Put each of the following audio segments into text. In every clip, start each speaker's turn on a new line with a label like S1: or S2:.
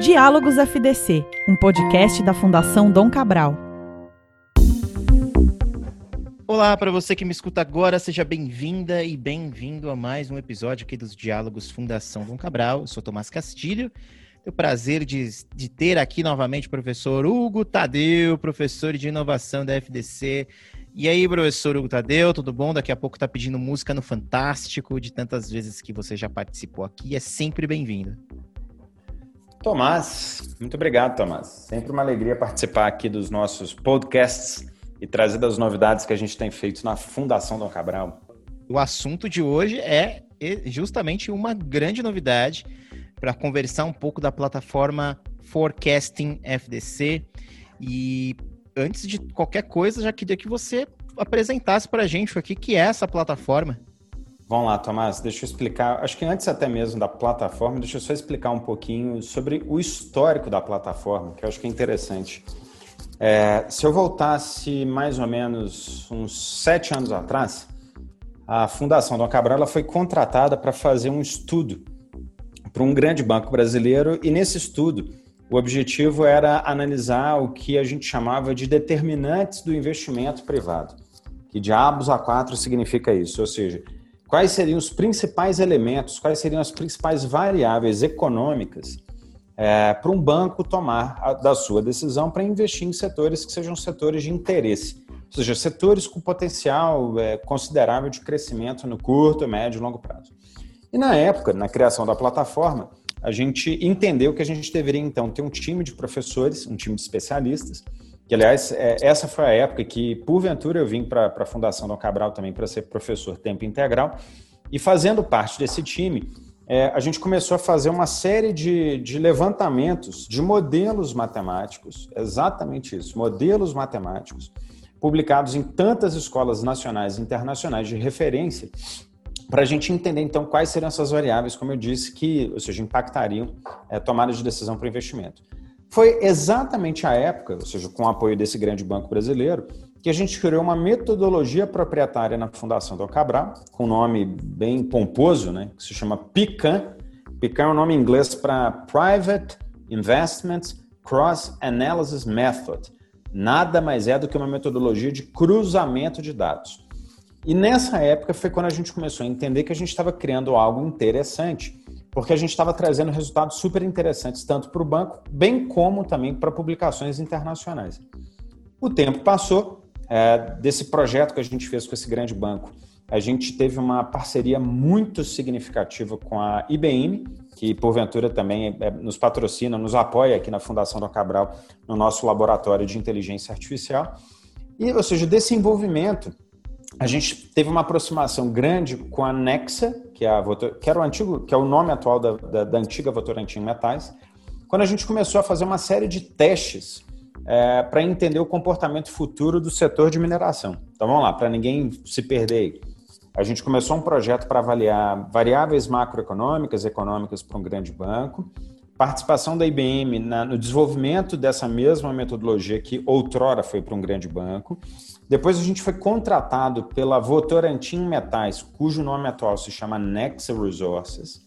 S1: Diálogos FDC, um podcast da Fundação Dom Cabral.
S2: Olá, para você que me escuta agora, seja bem-vinda e bem-vindo a mais um episódio aqui dos Diálogos Fundação Dom Cabral. Eu sou Tomás Castilho. Tenho o prazer de, de ter aqui novamente o professor Hugo Tadeu, professor de inovação da FDC. E aí, professor Hugo Tadeu, tudo bom? Daqui a pouco tá pedindo música no Fantástico, de tantas vezes que você já participou aqui. É sempre bem-vindo.
S3: Tomás, muito obrigado, Tomás. Sempre uma alegria participar aqui dos nossos podcasts e trazer das novidades que a gente tem feito na Fundação Dom Cabral.
S2: O assunto de hoje é justamente uma grande novidade para conversar um pouco da plataforma Forecasting FDC. E antes de qualquer coisa, já queria que você apresentasse para a gente o que, que é essa plataforma.
S3: Vamos lá, Tomás, deixa eu explicar. Acho que antes até mesmo da plataforma, deixa eu só explicar um pouquinho sobre o histórico da plataforma, que eu acho que é interessante. É, se eu voltasse mais ou menos uns sete anos atrás, a Fundação Dom Cabral foi contratada para fazer um estudo para um grande banco brasileiro e nesse estudo o objetivo era analisar o que a gente chamava de determinantes do investimento privado. Que diabos a quatro significa isso? Ou seja, quais seriam os principais elementos, quais seriam as principais variáveis econômicas é, para um banco tomar a, da sua decisão para investir em setores que sejam setores de interesse, ou seja, setores com potencial é, considerável de crescimento no curto, médio e longo prazo. E na época, na criação da plataforma, a gente entendeu que a gente deveria então ter um time de professores, um time de especialistas, que aliás, é, essa foi a época que, porventura, eu vim para a Fundação Dom Cabral também para ser professor tempo integral, e fazendo parte desse time, é, a gente começou a fazer uma série de, de levantamentos de modelos matemáticos, exatamente isso, modelos matemáticos, publicados em tantas escolas nacionais e internacionais de referência, para a gente entender então quais seriam essas variáveis, como eu disse, que, ou seja, impactariam é, tomada de decisão para o investimento. Foi exatamente a época, ou seja, com o apoio desse grande banco brasileiro, que a gente criou uma metodologia proprietária na Fundação do Cabral, com um nome bem pomposo, né, que se chama PICAN. PICAN é um nome em inglês para Private Investments Cross Analysis Method. Nada mais é do que uma metodologia de cruzamento de dados. E nessa época foi quando a gente começou a entender que a gente estava criando algo interessante, porque a gente estava trazendo resultados super interessantes tanto para o banco, bem como também para publicações internacionais. O tempo passou, é, desse projeto que a gente fez com esse grande banco, a gente teve uma parceria muito significativa com a IBM, que porventura também é, nos patrocina, nos apoia aqui na Fundação do Cabral, no nosso laboratório de inteligência artificial. E, ou seja, desse envolvimento, a gente teve uma aproximação grande com a Nexa, que, é a, que era o antigo, que é o nome atual da, da, da antiga Votorantim Metais, quando a gente começou a fazer uma série de testes é, para entender o comportamento futuro do setor de mineração. Então vamos lá, para ninguém se perder. A gente começou um projeto para avaliar variáveis macroeconômicas, econômicas para um grande banco, participação da IBM na, no desenvolvimento dessa mesma metodologia que outrora foi para um grande banco. Depois a gente foi contratado pela Votorantim Metais, cujo nome atual se chama Nexa Resources,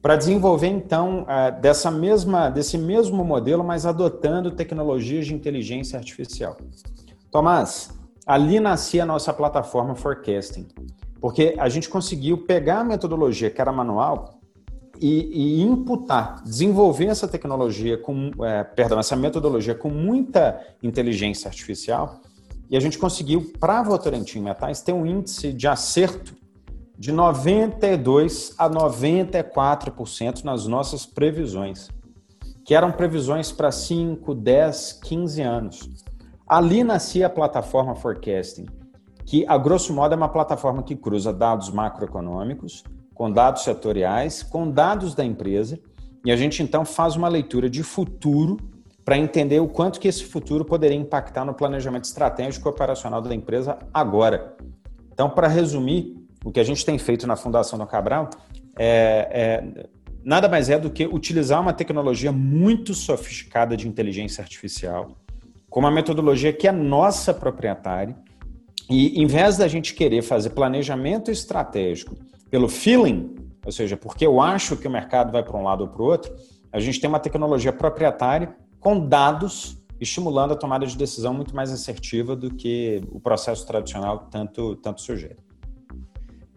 S3: para desenvolver então é, dessa mesma, desse mesmo modelo, mas adotando tecnologias de inteligência artificial. Tomás, ali nascia a nossa plataforma Forecasting, porque a gente conseguiu pegar a metodologia que era manual e, e imputar, desenvolver essa tecnologia com, é, perdão, essa metodologia com muita inteligência artificial, e a gente conseguiu, para Votorantim Metais, ter um índice de acerto de 92 a 94% nas nossas previsões, que eram previsões para 5, 10, 15 anos. Ali nascia a plataforma Forecasting, que, a grosso modo, é uma plataforma que cruza dados macroeconômicos, com dados setoriais, com dados da empresa, e a gente então faz uma leitura de futuro para entender o quanto que esse futuro poderia impactar no planejamento estratégico e operacional da empresa agora. Então, para resumir, o que a gente tem feito na Fundação do Cabral é, é nada mais é do que utilizar uma tecnologia muito sofisticada de inteligência artificial, com uma metodologia que é nossa proprietária, e em vez da gente querer fazer planejamento estratégico pelo feeling, ou seja, porque eu acho que o mercado vai para um lado ou para o outro, A gente tem uma tecnologia proprietária com dados estimulando a tomada de decisão muito mais assertiva do que o processo tradicional tanto, tanto sugere.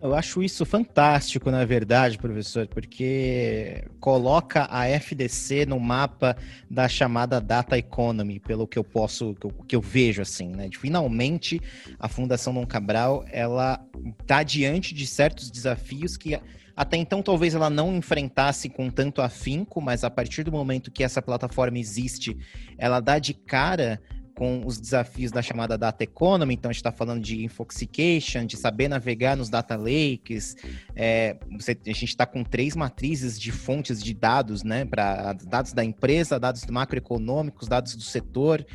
S2: Eu acho isso fantástico, na verdade, professor, porque coloca a FDC no mapa da chamada data economy, pelo que eu posso, que eu, que eu vejo assim, né? Finalmente, a Fundação Dom Cabral, ela está diante de certos desafios que até então talvez ela não enfrentasse com tanto afinco, mas a partir do momento que essa plataforma existe, ela dá de cara com os desafios da chamada data economy, então a gente está falando de infoxication, de saber navegar nos data lakes, é, a gente está com três matrizes de fontes de dados, né, para dados da empresa, dados macroeconômicos, dados do setor,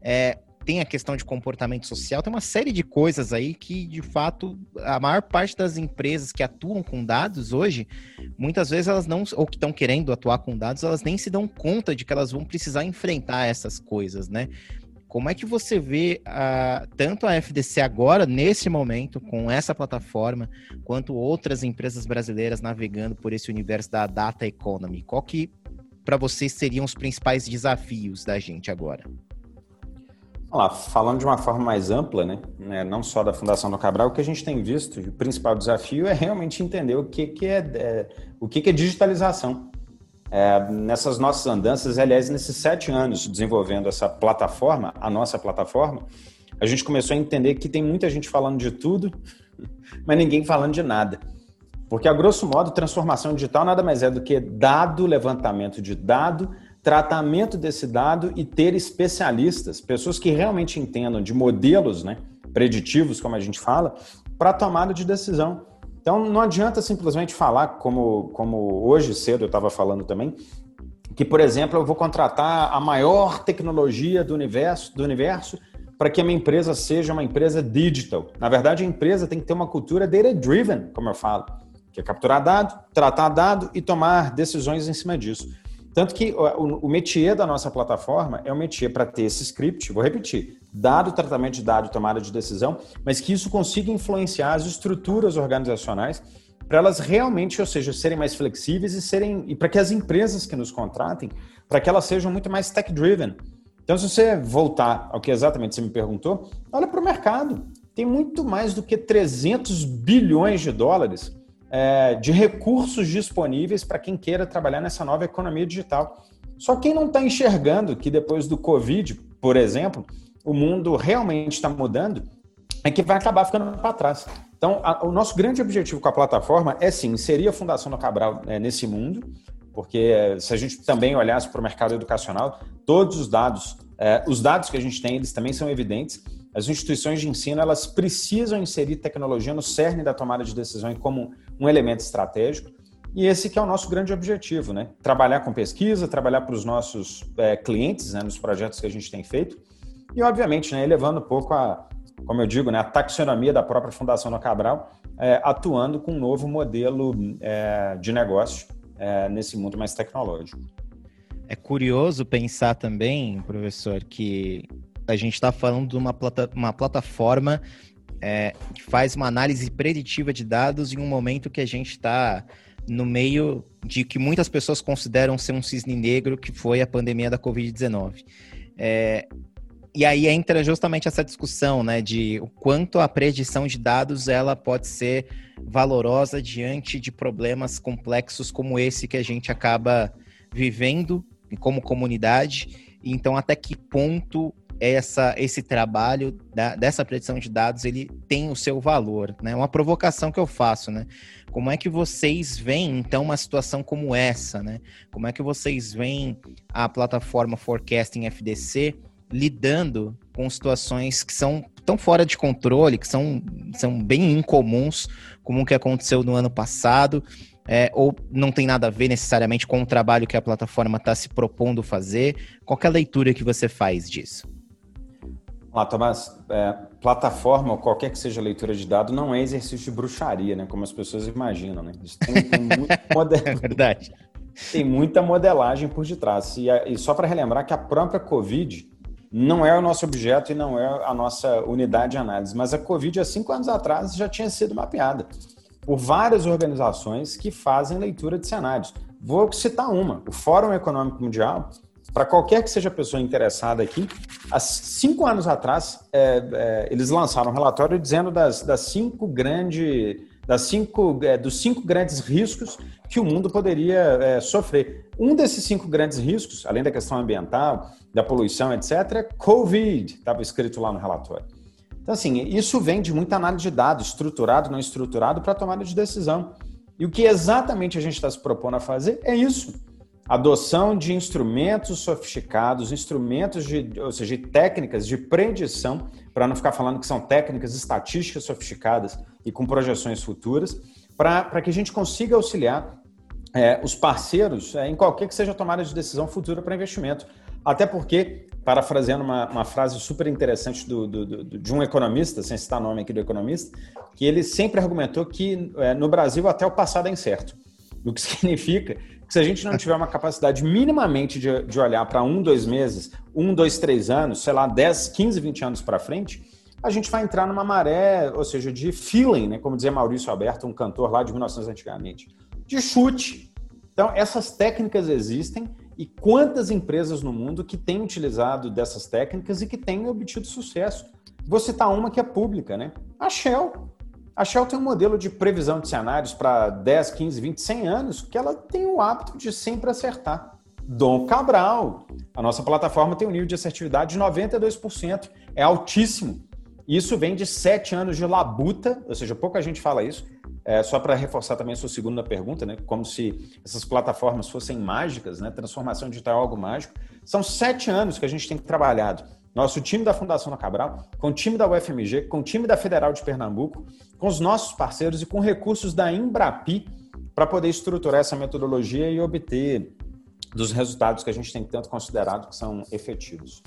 S2: é, tem a questão de comportamento social, tem uma série de coisas aí que, de fato, a maior parte das empresas que atuam com dados hoje, muitas vezes elas não, ou que estão querendo atuar com dados, elas nem se dão conta de que elas vão precisar enfrentar essas coisas, né? Como é que você vê a, tanto a FDC agora, nesse momento, com essa plataforma, quanto outras empresas brasileiras navegando por esse universo da data economy? Qual que, para vocês, seriam os principais desafios da gente agora?
S3: Falando de uma forma mais ampla, né, né, não só da Fundação do Cabral, o que a gente tem visto, o principal desafio é realmente entender o que, que é, é o que, que é digitalização. É, nessas nossas andanças, aliás, nesses sete anos desenvolvendo essa plataforma, a nossa plataforma, a gente começou a entender que tem muita gente falando de tudo, mas ninguém falando de nada. Porque, a grosso modo, transformação digital nada mais é do que dado, levantamento de dado, tratamento desse dado e ter especialistas, pessoas que realmente entendam de modelos né, preditivos, como a gente fala, para tomada de decisão. Então, não adianta simplesmente falar, como, como hoje cedo eu estava falando também, que, por exemplo, eu vou contratar a maior tecnologia do universo, do universo para que a minha empresa seja uma empresa digital. Na verdade, a empresa tem que ter uma cultura data-driven, como eu falo, que é capturar dado, tratar dado e tomar decisões em cima disso. Tanto que o, o métier da nossa plataforma é um métier para ter esse script, vou repetir, dado tratamento de dado tomada de decisão, mas que isso consiga influenciar as estruturas organizacionais para elas realmente, ou seja, serem mais flexíveis e serem e para que as empresas que nos contratem, para que elas sejam muito mais tech driven. Então, se você voltar ao que exatamente você me perguntou, olha para o mercado. Tem muito mais do que 300 bilhões de dólares é, de recursos disponíveis para quem queira trabalhar nessa nova economia digital. Só quem não está enxergando que depois do Covid, por exemplo, o mundo realmente está mudando, é que vai acabar ficando para trás. Então, a, o nosso grande objetivo com a plataforma é sim inserir a Fundação do Cabral é, nesse mundo, porque é, se a gente também olhasse para o mercado educacional, todos os dados, é, os dados que a gente tem, eles também são evidentes. As instituições de ensino elas precisam inserir tecnologia no cerne da tomada de decisão como um elemento estratégico. E esse que é o nosso grande objetivo, né? Trabalhar com pesquisa, trabalhar para os nossos é, clientes, né, nos projetos que a gente tem feito, e obviamente, né, elevando um pouco a, como eu digo, né, a taxonomia da própria Fundação no Cabral, é, atuando com um novo modelo é, de negócio é, nesse mundo mais tecnológico.
S2: É curioso pensar também, professor, que a gente está falando de uma, plata uma plataforma é, que faz uma análise preditiva de dados em um momento que a gente está no meio de que muitas pessoas consideram ser um cisne negro, que foi a pandemia da Covid-19. É, e aí entra justamente essa discussão, né, de o quanto a predição de dados ela pode ser valorosa diante de problemas complexos como esse que a gente acaba vivendo como comunidade. Então, até que ponto essa, esse trabalho da, dessa predição de dados ele tem o seu valor, né? Uma provocação que eu faço, né? Como é que vocês veem então uma situação como essa, né? Como é que vocês veem a plataforma Forecasting FDC lidando com situações que são tão fora de controle, que são, são bem incomuns, como o que aconteceu no ano passado, é, ou não tem nada a ver necessariamente com o trabalho que a plataforma está se propondo fazer? Qual é a leitura que você faz disso?
S3: Lá, Tomás, é, plataforma ou qualquer que seja leitura de dado não é exercício de bruxaria, né? Como as pessoas imaginam, né? Isso tem, tem muito model... Tem muita modelagem por detrás. E, e só para relembrar que a própria Covid não é o nosso objeto e não é a nossa unidade de análise, mas a Covid, há cinco anos atrás, já tinha sido mapeada por várias organizações que fazem leitura de cenários. Vou citar uma: o Fórum Econômico Mundial. Para qualquer que seja a pessoa interessada aqui, há cinco anos atrás, é, é, eles lançaram um relatório dizendo das, das cinco grandes das cinco, é, dos cinco grandes riscos que o mundo poderia é, sofrer. Um desses cinco grandes riscos, além da questão ambiental, da poluição, etc., é Covid, estava escrito lá no relatório. Então, assim, isso vem de muita análise de dados, estruturado, não estruturado, para tomada de decisão. E o que exatamente a gente está se propondo a fazer é isso. Adoção de instrumentos sofisticados, instrumentos de, ou seja, de técnicas de predição, para não ficar falando que são técnicas estatísticas sofisticadas e com projeções futuras, para que a gente consiga auxiliar é, os parceiros é, em qualquer que seja a tomada de decisão futura para investimento. Até porque parafraseando uma, uma frase super interessante do, do, do, de um economista, sem citar nome aqui do economista, que ele sempre argumentou que é, no Brasil até o passado é incerto. O que significa se a gente não tiver uma capacidade minimamente de, de olhar para um, dois meses, um, dois, três anos, sei lá, 10, 15, 20 anos para frente, a gente vai entrar numa maré, ou seja, de feeling, né? como dizia Maurício Alberto, um cantor lá de 1900 antigamente, de chute. Então, essas técnicas existem e quantas empresas no mundo que têm utilizado dessas técnicas e que têm obtido sucesso? Vou citar uma que é pública, né? A Shell. A Shell tem um modelo de previsão de cenários para 10, 15, 20, 100 anos que ela tem o hábito de sempre acertar. Dom Cabral. A nossa plataforma tem um nível de assertividade de 92%. É altíssimo. Isso vem de sete anos de labuta, ou seja, pouca gente fala isso. É, só para reforçar também a sua segunda pergunta, né? Como se essas plataformas fossem mágicas, né? Transformação digital é algo mágico. São sete anos que a gente tem trabalhado. Nosso time da Fundação da Cabral, com o time da UFMG, com o time da Federal de Pernambuco, com os nossos parceiros e com recursos da Embrapi para poder estruturar essa metodologia e obter dos resultados que a gente tem tanto considerado que são efetivos.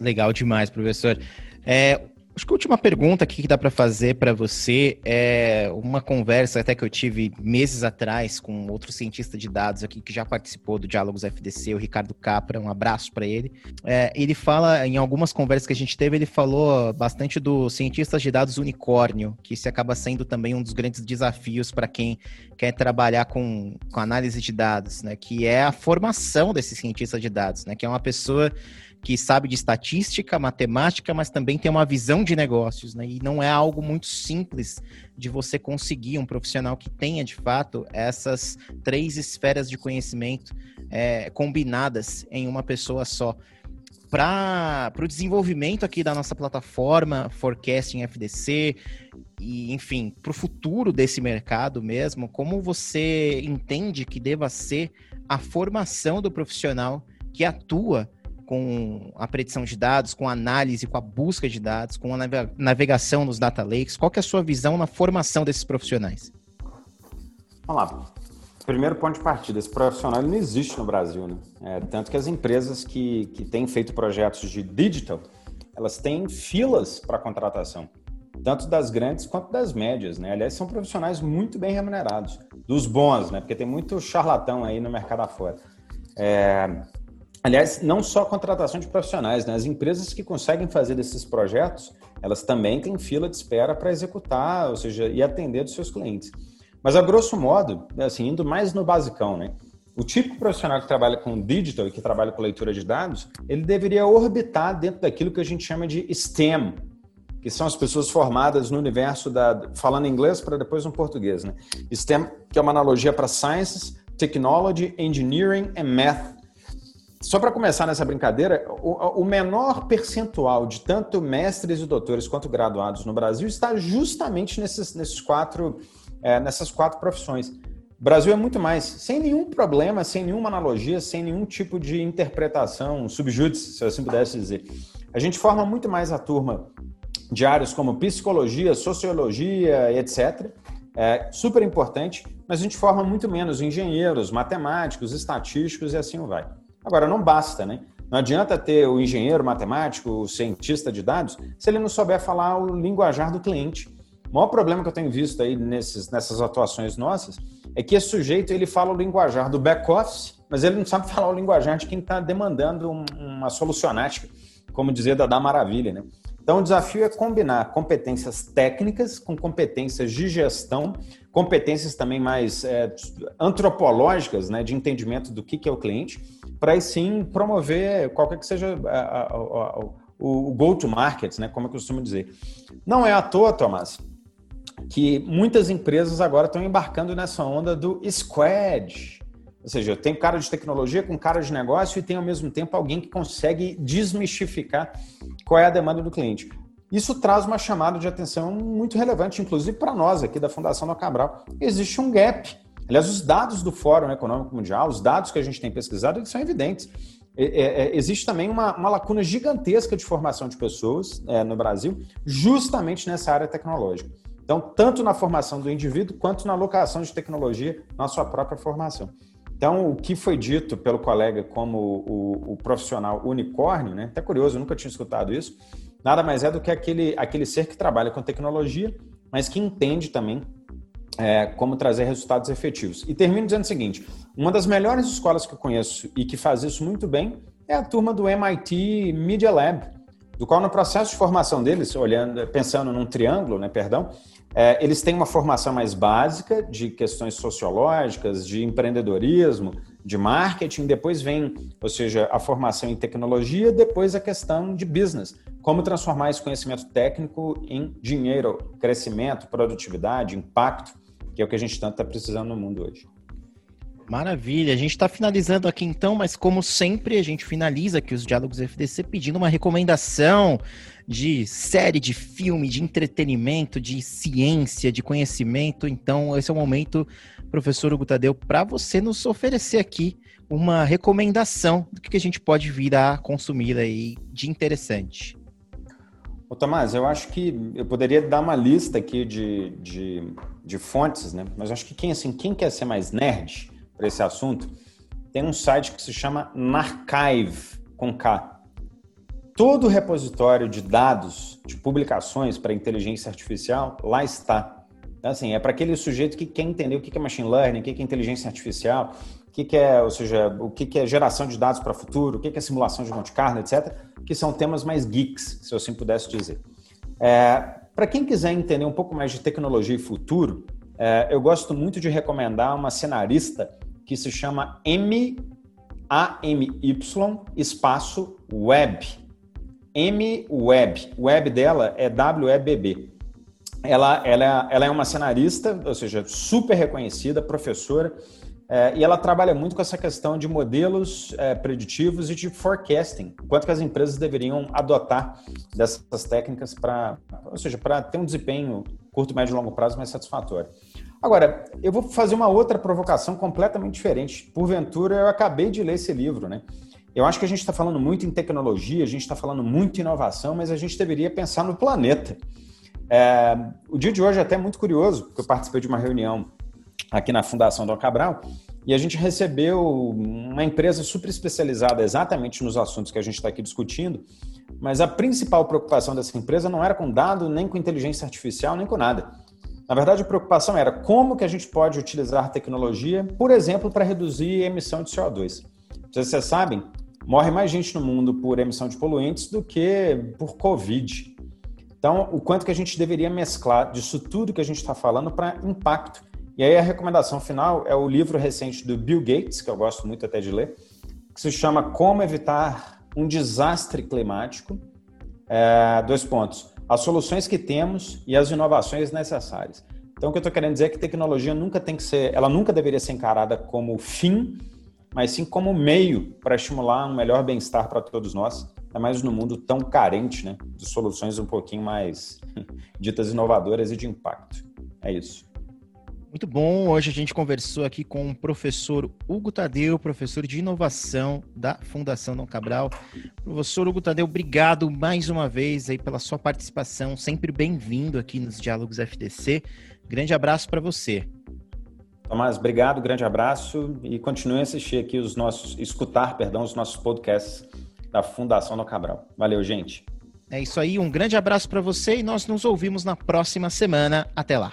S2: Legal demais, professor. É, Acho que a última pergunta aqui que dá para fazer para você é uma conversa até que eu tive meses atrás com outro cientista de dados aqui que já participou do Diálogos FDC, o Ricardo Capra, um abraço para ele. É, ele fala, em algumas conversas que a gente teve, ele falou bastante do cientistas de dados unicórnio, que isso acaba sendo também um dos grandes desafios para quem quer trabalhar com, com análise de dados, né? Que é a formação desse cientista de dados, né? Que é uma pessoa que sabe de estatística, matemática, mas também tem uma visão de negócios, né? E não é algo muito simples de você conseguir um profissional que tenha de fato essas três esferas de conhecimento é, combinadas em uma pessoa só. Para o desenvolvimento aqui da nossa plataforma Forecasting FDC, e enfim, para o futuro desse mercado mesmo, como você entende que deva ser a formação do profissional que atua com a predição de dados, com a análise, com a busca de dados, com a navegação nos data lakes? Qual é a sua visão na formação desses profissionais?
S3: Vamos lá. Primeiro ponto de partida, esse profissional não existe no Brasil, né? É, tanto que as empresas que, que têm feito projetos de digital, elas têm filas para contratação, tanto das grandes quanto das médias, né? Aliás, são profissionais muito bem remunerados, dos bons, né? Porque tem muito charlatão aí no mercado afora. É, Aliás, não só a contratação de profissionais, né? As empresas que conseguem fazer desses projetos, elas também têm fila de espera para executar, ou seja, e atender dos seus clientes. Mas a grosso modo, assim, indo mais no basicão, né? O de profissional que trabalha com digital e que trabalha com leitura de dados, ele deveria orbitar dentro daquilo que a gente chama de STEM, que são as pessoas formadas no universo da falando inglês para depois no português, né? STEM, que é uma analogia para Sciences, Technology, Engineering and Math só para começar nessa brincadeira, o, o, menor percentual de tanto mestres e doutores quanto graduados no Brasil está justamente nesses, nesses quatro, é, nessas quatro profissões. O Brasil é muito mais, sem nenhum problema, sem nenhuma analogia, sem nenhum tipo de interpretação subjúdice, se eu assim pudesse dizer. A gente forma muito mais a turma de áreas como psicologia, sociologia, etc. É super importante, mas a gente forma muito menos engenheiros, matemáticos, estatísticos e assim vai. Agora, não basta, né? Não adianta ter o engenheiro matemático, o cientista de dados, se ele não souber falar o linguajar do cliente. O maior problema que eu tenho visto aí nesses, nessas atuações nossas é que esse sujeito ele fala o linguajar do back-office, mas ele não sabe falar o linguajar de quem está demandando um, uma solucionática, como dizia da Maravilha, né? Então, o desafio é combinar competências técnicas com competências de gestão, competências também mais é, antropológicas, né, de entendimento do que, que é o cliente, para sim promover qualquer que seja a, a, a, o go-to-market, né, como eu costumo dizer. Não é à toa, Tomás, que muitas empresas agora estão embarcando nessa onda do squad. Ou seja, tem cara de tecnologia com cara de negócio e tem ao mesmo tempo alguém que consegue desmistificar qual é a demanda do cliente. Isso traz uma chamada de atenção muito relevante, inclusive para nós aqui da Fundação do Cabral. Existe um gap. Aliás, os dados do Fórum Econômico Mundial, os dados que a gente tem pesquisado, eles são evidentes. É, é, é, existe também uma, uma, lacuna gigantesca de formação de pessoas é, no Brasil, justamente nessa área tecnológica. Então, tanto na formação do indivíduo, quanto na alocação de tecnologia na sua própria formação. Então, o que foi dito pelo colega como o, o profissional unicórnio, né? Até curioso, nunca tinha escutado isso. Nada mais é do que aquele, aquele ser que trabalha com tecnologia, mas que entende também é, como trazer resultados efetivos. E termino dizendo o seguinte: uma das melhores escolas que eu conheço e que faz isso muito bem é a turma do MIT Media Lab, do qual no processo de formação deles, olhando, pensando num triângulo, né, perdão, é, eles têm uma formação mais básica de questões sociológicas, de empreendedorismo, de marketing, depois vem, ou seja, a formação em tecnologia, depois a questão de business, como transformar esse conhecimento técnico em dinheiro, crescimento, produtividade, impacto, que é o que a gente tanto está precisando no mundo hoje.
S2: Maravilha, a gente está finalizando aqui então, mas como sempre, a gente finaliza aqui os diálogos FDC pedindo uma recomendação de série, de filme, de entretenimento, de ciência, de conhecimento. Então, esse é o momento, professor Hugo Tadeu, para você nos oferecer aqui uma recomendação do que a gente pode vir a consumir aí de interessante.
S3: Ô, Tomás, eu acho que eu poderia dar uma lista aqui de, de, de fontes, né? Mas acho que quem, assim, quem quer ser mais nerd para esse assunto, tem um site que se chama Narchive, com K todo repositório de dados, de publicações para inteligência artificial, lá está. Então, assim, é para aquele sujeito que quer entender o que é machine learning, o que é inteligência artificial, o que é, ou seja, o que é geração de dados para o futuro, o que é simulação de Monte Carlo, etc., que são temas mais geeks, se eu assim pudesse dizer. É, para quem quiser entender um pouco mais de tecnologia e futuro, é, eu gosto muito de recomendar uma cenarista que se chama M A M Y espaço Web. M-Web. Web dela é W-E-B-B. Ela, ela, ela é uma cenarista, ou seja, super reconhecida, professora, é, e ela trabalha muito com essa questão de modelos é, preditivos e de forecasting, quanto que as empresas deveriam adotar dessas técnicas para, ou seja, para ter um desempenho curto, médio e longo prazo mais satisfatório. Agora, eu vou fazer uma outra provocação completamente diferente. Porventura, eu acabei de ler esse livro, né? Eu acho que a gente está falando muito em tecnologia, a gente está falando muito em inovação, mas a gente deveria pensar no planeta. É, o dia de hoje é até muito curioso, porque eu participei de uma reunião aqui na Fundação Dom Cabral e a gente recebeu uma empresa super especializada exatamente nos assuntos que a gente está aqui discutindo, mas a principal preocupação dessa empresa não era com dado, nem com inteligência artificial, nem com nada. Na verdade, a preocupação era como que a gente pode utilizar tecnologia, por exemplo, para reduzir a emissão de CO2. Vocês sabem, morre mais gente no mundo por emissão de poluentes do que por Covid. Então, o quanto que a gente deveria mesclar disso tudo que a gente está falando para impacto. E aí a recomendação final é o livro recente do Bill Gates, que eu gosto muito até de ler, que se chama Como Evitar um Desastre Climático. É, dois pontos. As soluções que temos e as inovações necessárias. Então, o que eu estou querendo dizer é que tecnologia nunca tem que ser, ela nunca deveria ser encarada como fim, mas sim como meio para estimular um melhor bem-estar para todos nós, ainda mais no mundo tão carente né, de soluções um pouquinho mais ditas inovadoras e de impacto. É isso.
S2: Muito bom. Hoje a gente conversou aqui com o professor Hugo Tadeu, professor de inovação da Fundação Dom Cabral. Professor Hugo Tadeu, obrigado mais uma vez aí pela sua participação, sempre bem-vindo aqui nos Diálogos FTC. Grande abraço para você.
S3: Tomás, obrigado, grande abraço e continue a assistir aqui os nossos, escutar, perdão, os nossos podcasts da Fundação do Cabral. Valeu, gente.
S2: É isso aí, um grande abraço para você e nós nos ouvimos na próxima semana. Até lá.